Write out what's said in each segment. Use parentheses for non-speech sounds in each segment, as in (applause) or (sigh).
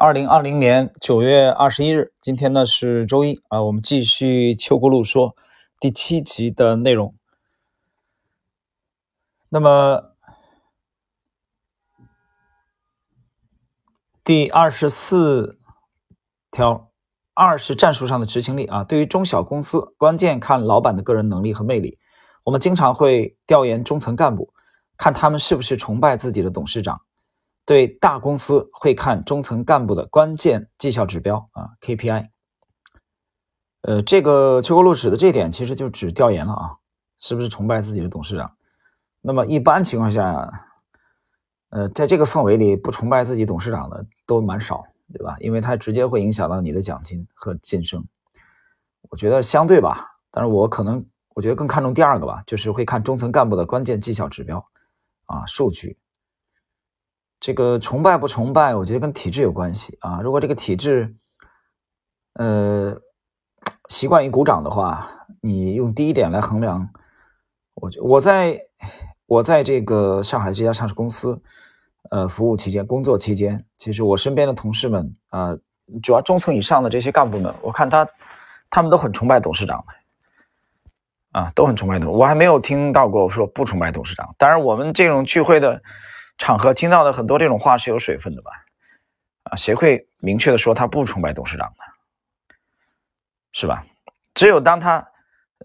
二零二零年九月二十一日，今天呢是周一啊，我们继续秋国路说第七集的内容。那么第二十四条，二是战术上的执行力啊。对于中小公司，关键看老板的个人能力和魅力。我们经常会调研中层干部，看他们是不是崇拜自己的董事长。对大公司会看中层干部的关键绩效指标啊 KPI，呃，这个邱国禄指的这点其实就指调研了啊，是不是崇拜自己的董事长？那么一般情况下，呃，在这个氛围里不崇拜自己董事长的都蛮少，对吧？因为它直接会影响到你的奖金和晋升。我觉得相对吧，但是我可能我觉得更看重第二个吧，就是会看中层干部的关键绩效指标啊数据。这个崇拜不崇拜，我觉得跟体制有关系啊。如果这个体制，呃，习惯于鼓掌的话，你用第一点来衡量，我我在我在这个上海这家上市公司，呃，服务期间、工作期间，其实我身边的同事们啊，主要中层以上的这些干部们，我看他他们都很崇拜董事长的，啊，都很崇拜董，我还没有听到过说不崇拜董事长。当然，我们这种聚会的。场合听到的很多这种话是有水分的吧？啊，谁会明确的说他不崇拜董事长呢？是吧？只有当他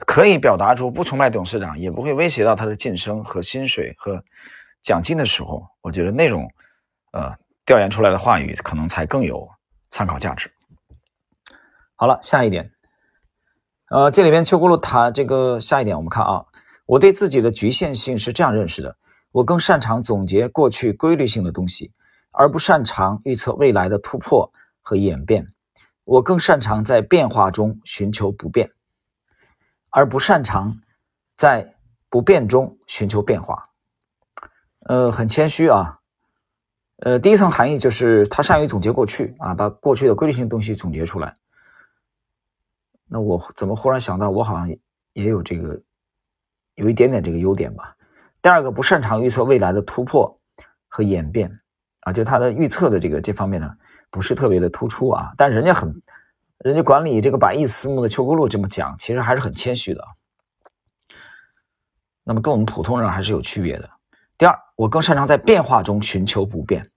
可以表达出不崇拜董事长，也不会威胁到他的晋升和薪水和奖金的时候，我觉得那种呃调研出来的话语可能才更有参考价值。好了，下一点，呃，这里边邱国禄谈这个下一点，我们看啊，我对自己的局限性是这样认识的。我更擅长总结过去规律性的东西，而不擅长预测未来的突破和演变。我更擅长在变化中寻求不变，而不擅长在不变中寻求变化。呃，很谦虚啊。呃，第一层含义就是他善于总结过去啊，把过去的规律性东西总结出来。那我怎么忽然想到，我好像也有这个，有一点点这个优点吧？第二个不擅长预测未来的突破和演变啊，就他的预测的这个这方面呢，不是特别的突出啊。但人家很，人家管理这个百亿私募的邱国禄这么讲，其实还是很谦虚的。那么跟我们普通人还是有区别的。第二，我更擅长在变化中寻求不变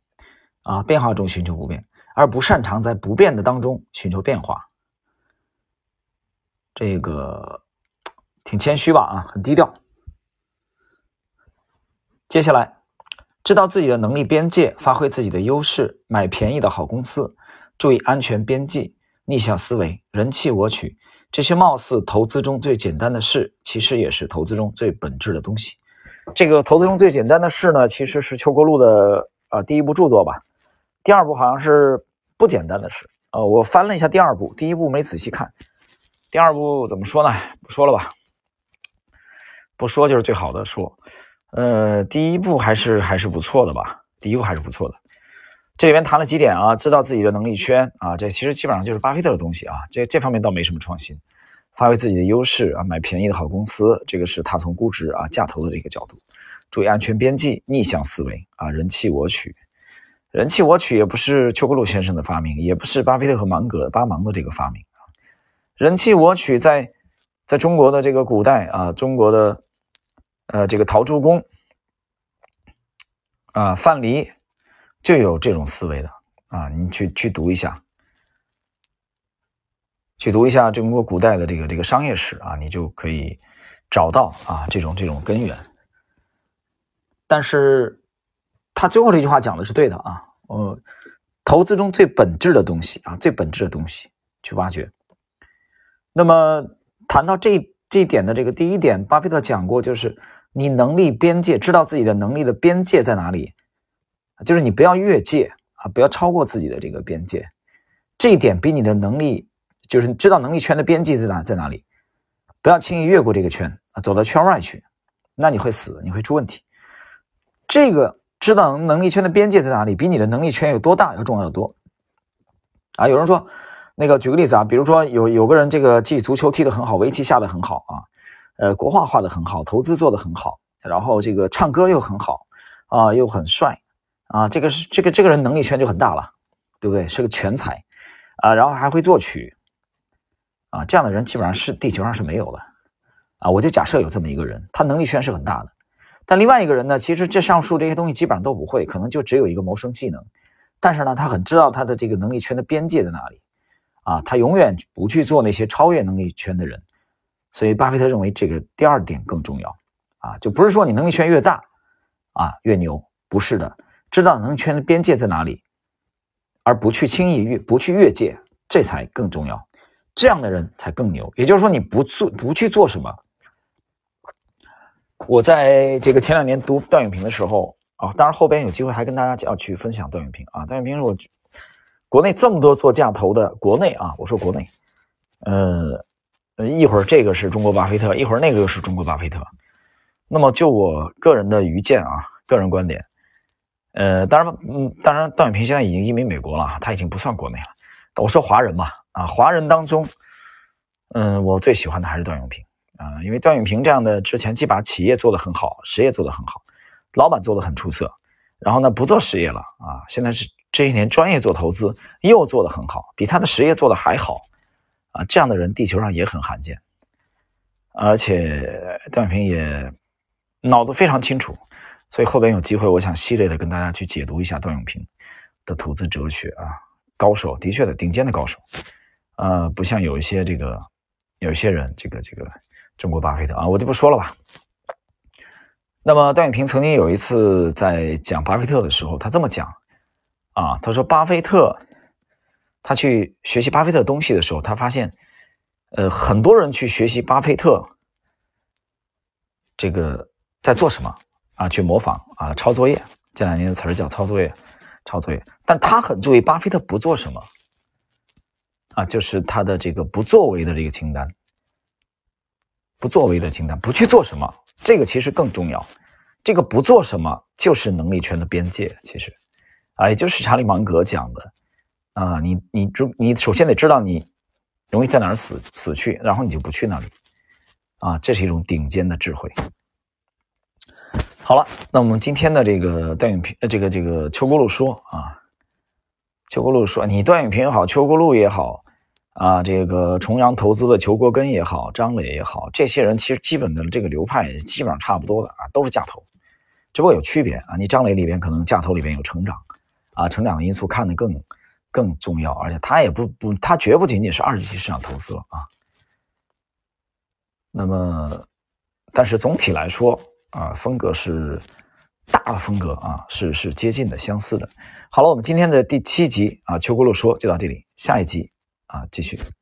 啊，变化中寻求不变，而不擅长在不变的当中寻求变化。这个 (tsk) 挺谦虚吧啊，很低调。接下来，知道自己的能力边界，发挥自己的优势，买便宜的好公司，注意安全边际，逆向思维，人气我取，这些貌似投资中最简单的事，其实也是投资中最本质的东西。这个投资中最简单的事呢，其实是邱国禄的啊第一部著作吧。第二部好像是不简单的事。呃，我翻了一下第二部，第一部没仔细看。第二部怎么说呢？不说了吧，不说就是最好的说。呃，第一步还是还是不错的吧，第一步还是不错的。这里边谈了几点啊，知道自己的能力圈啊，这其实基本上就是巴菲特的东西啊，这这方面倒没什么创新。发挥自己的优势啊，买便宜的好公司，这个是他从估值啊价投的这个角度。注意安全边际，逆向思维啊，人气我取，人气我取也不是邱国禄先生的发明，也不是巴菲特和芒格巴芒的这个发明啊。人气我取在在中国的这个古代啊，中国的。呃，这个陶朱公啊，范蠡就有这种思维的啊，你去去读一下，去读一下中国古代的这个这个商业史啊，你就可以找到啊这种这种根源。但是他最后这句话讲的是对的啊，呃，投资中最本质的东西啊，最本质的东西去挖掘。那么谈到这这一点的这个第一点，巴菲特讲过，就是。你能力边界，知道自己的能力的边界在哪里，就是你不要越界啊，不要超过自己的这个边界。这一点比你的能力，就是知道能力圈的边界在哪在哪里，不要轻易越过这个圈啊，走到圈外去，那你会死，你会出问题。这个知道能力圈的边界在哪里，比你的能力圈有多大要重要的多。啊，有人说，那个举个例子啊，比如说有有个人这个技足球踢得很好，围棋下得很好啊。呃，国画画的很好，投资做的很好，然后这个唱歌又很好，啊，又很帅，啊，这个是这个这个人能力圈就很大了，对不对？是个全才啊，然后还会作曲啊，这样的人基本上是地球上是没有的啊。我就假设有这么一个人，他能力圈是很大的。但另外一个人呢，其实这上述这些东西基本上都不会，可能就只有一个谋生技能。但是呢，他很知道他的这个能力圈的边界在哪里啊，他永远不去做那些超越能力圈的人。所以，巴菲特认为这个第二点更重要啊，就不是说你能力圈越大啊越牛，不是的，知道能力圈的边界在哪里，而不去轻易越不去越界，这才更重要。这样的人才更牛。也就是说，你不做不去做什么。我在这个前两年读段永平的时候啊，当然后边有机会还跟大家要去分享段永平啊。段永平是我国内这么多做价投的，国内啊，我说国内，呃，一会儿这个是中国巴菲特，一会儿那个又是中国巴菲特。那么就我个人的愚见啊，个人观点，呃，当然，嗯，当然，段永平现在已经移民美国了，他已经不算国内了。我说华人嘛，啊，华人当中，嗯，我最喜欢的还是段永平。啊，因为段永平这样的之前既把企业做得很好，实业做得很好，老板做得很出色，然后呢不做实业了啊，现在是这些年专业做投资又做得很好，比他的实业做得还好啊，这样的人地球上也很罕见，而且段永平也脑子非常清楚，所以后边有机会我想系列的跟大家去解读一下段永平的投资哲学啊，高手的确的顶尖的高手，呃，不像有一些这个有一些人这个这个。中国巴菲特啊，我就不说了吧。那么段永平曾经有一次在讲巴菲特的时候，他这么讲啊，他说巴菲特他去学习巴菲特东西的时候，他发现，呃，很多人去学习巴菲特这个在做什么啊？去模仿啊，抄作业。这两年的词儿叫抄作业，抄作业。但他很注意巴菲特不做什么啊，就是他的这个不作为的这个清单。不作为的清单，不去做什么，这个其实更重要。这个不做什么，就是能力圈的边界。其实，啊，也就是查理芒格讲的，啊，你你你你首先得知道你容易在哪儿死死去，然后你就不去那里，啊，这是一种顶尖的智慧。好了，那我们今天的这个段永平，这个这个邱国禄说啊，邱国禄说，你段永平也好，邱国禄也好。啊，这个重阳投资的裘国根也好，张磊也好，这些人其实基本的这个流派基本上差不多的啊，都是价投，只不过有区别啊。你张磊里边可能价投里边有成长，啊，成长的因素看得更更重要，而且它也不不，它绝不仅仅是二级市场投资了啊。那么，但是总体来说啊，风格是大的风格啊，是是接近的、相似的。好了，我们今天的第七集啊，邱国禄说就到这里，下一集。啊，继续。